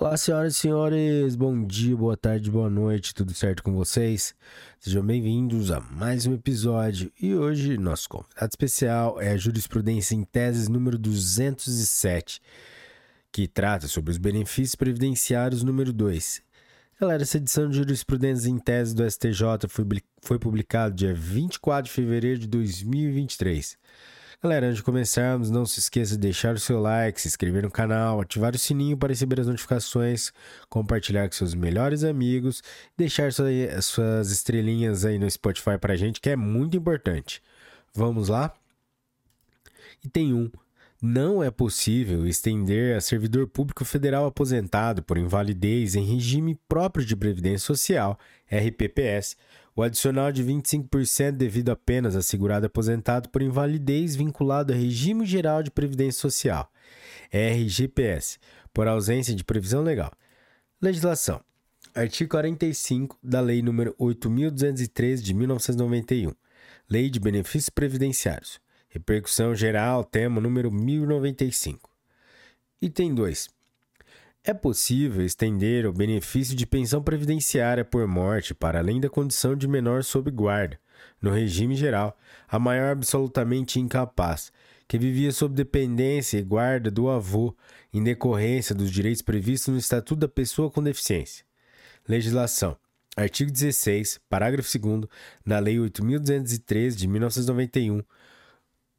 Olá, senhoras e senhores, bom dia, boa tarde, boa noite, tudo certo com vocês? Sejam bem-vindos a mais um episódio e hoje nosso convidado especial é a Jurisprudência em Teses número 207, que trata sobre os benefícios previdenciários número 2. Galera, essa edição de Jurisprudência em Teses do STJ foi, foi publicada dia 24 de fevereiro de 2023. Galera, antes de começarmos, não se esqueça de deixar o seu like, se inscrever no canal, ativar o sininho para receber as notificações, compartilhar com seus melhores amigos, deixar suas estrelinhas aí no Spotify para a gente, que é muito importante. Vamos lá? E tem um. Não é possível estender a servidor público federal aposentado por invalidez em regime próprio de Previdência Social, RPPS, o adicional de 25% devido apenas a segurado aposentado por invalidez vinculado ao Regime Geral de Previdência Social, RGPS, por ausência de previsão legal. Legislação. Artigo 45 da Lei nº 8.213 de 1991, Lei de Benefícios Previdenciários. Repercussão geral, tema número 1095. Item 2. É possível estender o benefício de pensão previdenciária por morte para além da condição de menor sob guarda, no regime geral, a maior absolutamente incapaz, que vivia sob dependência e guarda do avô, em decorrência dos direitos previstos no Estatuto da Pessoa com Deficiência. Legislação. Artigo 16, parágrafo 2 da Lei 8.213 de 1991,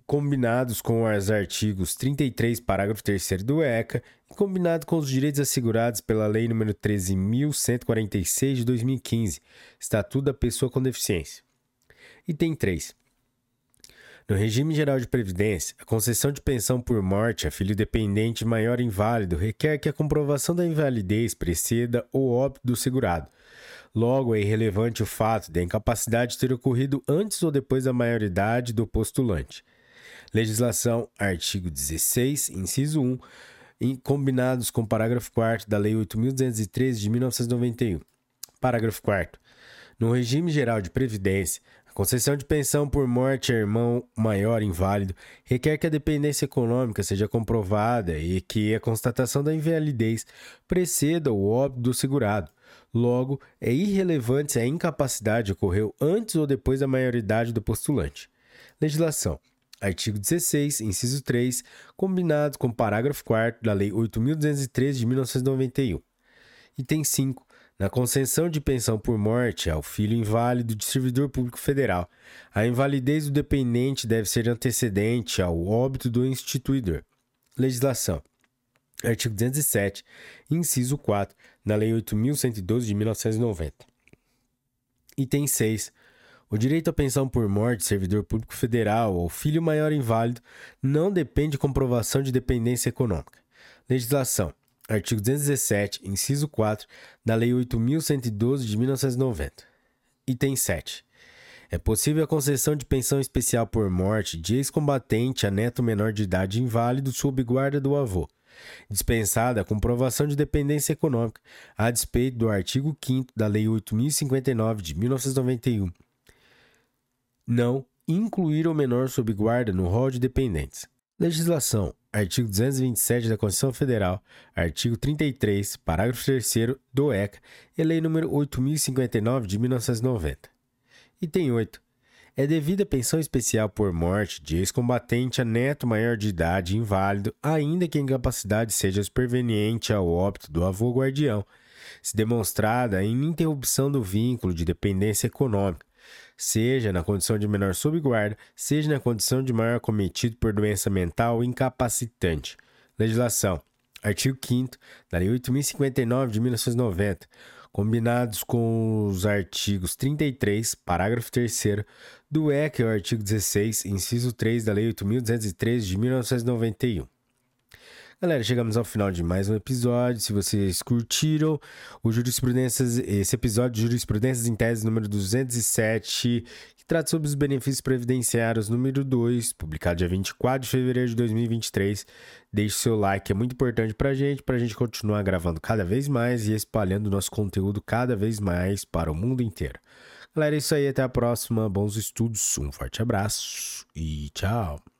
combinados com os artigos 33, parágrafo 3 do ECA, e combinado com os direitos assegurados pela Lei nº 13.146 de 2015, Estatuto da Pessoa com Deficiência. Item 3. No regime geral de previdência, a concessão de pensão por morte a filho dependente maior inválido requer que a comprovação da invalidez preceda o óbito do segurado. Logo, é irrelevante o fato de a incapacidade ter ocorrido antes ou depois da maioridade do postulante. Legislação, artigo 16, inciso 1, em, combinados com o parágrafo 4 da Lei 8.213 de 1991. Parágrafo 4. No regime geral de previdência, a concessão de pensão por morte a irmão maior inválido requer que a dependência econômica seja comprovada e que a constatação da invalidez preceda o óbito do segurado. Logo, é irrelevante se a incapacidade ocorreu antes ou depois da maioridade do postulante. Legislação. Artigo 16, inciso 3, combinado com o parágrafo 4 da Lei 8.213 de 1991. Item 5. Na concessão de pensão por morte ao filho inválido de servidor público federal, a invalidez do dependente deve ser antecedente ao óbito do instituidor. Legislação. Artigo 207, inciso 4, da Lei 8.112 de 1990. Item 6. O direito à pensão por morte servidor público federal ou filho maior inválido não depende de comprovação de dependência econômica. Legislação. Artigo 217, inciso 4, da Lei 8.112 de 1990. Item 7. É possível a concessão de pensão especial por morte de ex-combatente a neto menor de idade inválido sob guarda do avô, dispensada a comprovação de dependência econômica, a despeito do artigo 5 da Lei 8.059 de 1991 não incluir o menor sob guarda no rol de dependentes. Legislação. Artigo 227 da Constituição Federal, artigo 33, parágrafo 3 do ECA e Lei nº 8059 de 1990. Item 8. É devida pensão especial por morte de ex-combatente a neto maior de idade inválido, ainda que a incapacidade seja superveniente ao óbito do avô guardião, se demonstrada a ininterrupção do vínculo de dependência econômica, seja na condição de menor sob guarda, seja na condição de maior cometido por doença mental incapacitante. Legislação. Artigo 5 da Lei 8059 de 1990, combinados com os artigos 33, parágrafo 3 do ECA o artigo 16, inciso 3 da Lei 8213 de 1991. Galera, chegamos ao final de mais um episódio. Se vocês curtiram o Jurisprudências, esse episódio de Jurisprudências em Tese número 207, que trata sobre os benefícios previdenciários número 2, publicado dia 24 de fevereiro de 2023, deixe seu like, é muito importante pra gente, pra gente continuar gravando cada vez mais e espalhando nosso conteúdo cada vez mais para o mundo inteiro. Galera, é isso aí, até a próxima, bons estudos, um forte abraço e tchau!